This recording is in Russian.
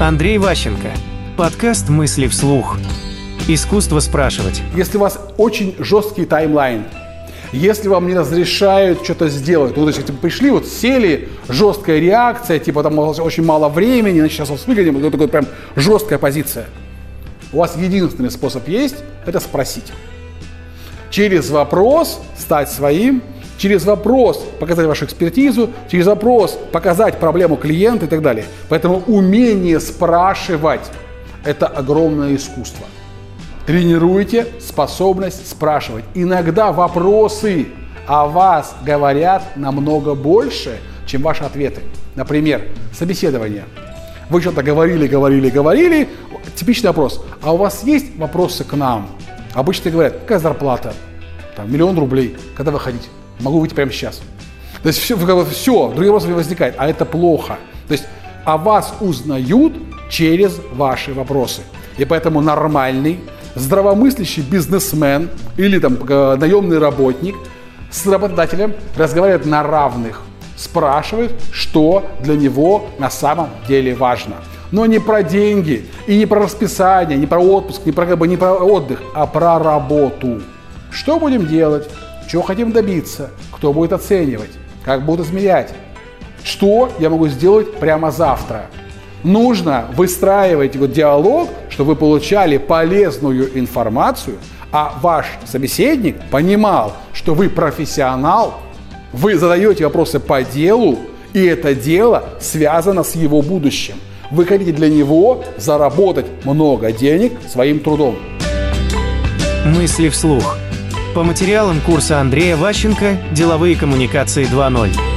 Андрей Ващенко. Подкаст «Мысли вслух». Искусство спрашивать. Если у вас очень жесткий таймлайн, если вам не разрешают что-то сделать, ну, то есть, типа, пришли, вот сели, жесткая реакция, типа, там очень мало времени, значит, сейчас вас выгоним, вот такой прям жесткая позиция. У вас единственный способ есть, это спросить. Через вопрос стать своим, через вопрос показать вашу экспертизу, через вопрос показать проблему клиента и так далее. Поэтому умение спрашивать – это огромное искусство. Тренируйте способность спрашивать. Иногда вопросы о вас говорят намного больше, чем ваши ответы. Например, собеседование. Вы что-то говорили, говорили, говорили. Типичный вопрос. А у вас есть вопросы к нам? Обычно говорят, какая зарплата? Там, миллион рублей. Когда выходить? Могу выйти прямо сейчас. То есть все, все другие вопросы не возникает, а это плохо. То есть о вас узнают через ваши вопросы. И поэтому нормальный здравомыслящий бизнесмен или там э, наемный работник с работодателем разговаривает на равных, спрашивает, что для него на самом деле важно. Но не про деньги, и не про расписание, не про отпуск, не про, не про отдых, а про работу. Что будем делать? Чего хотим добиться? Кто будет оценивать? Как будут измерять? Что я могу сделать прямо завтра? Нужно выстраивать вот диалог, чтобы вы получали полезную информацию, а ваш собеседник понимал, что вы профессионал, вы задаете вопросы по делу, и это дело связано с его будущим. Вы хотите для него заработать много денег своим трудом. Мысли вслух. По материалам курса Андрея Ващенко «Деловые коммуникации 2.0».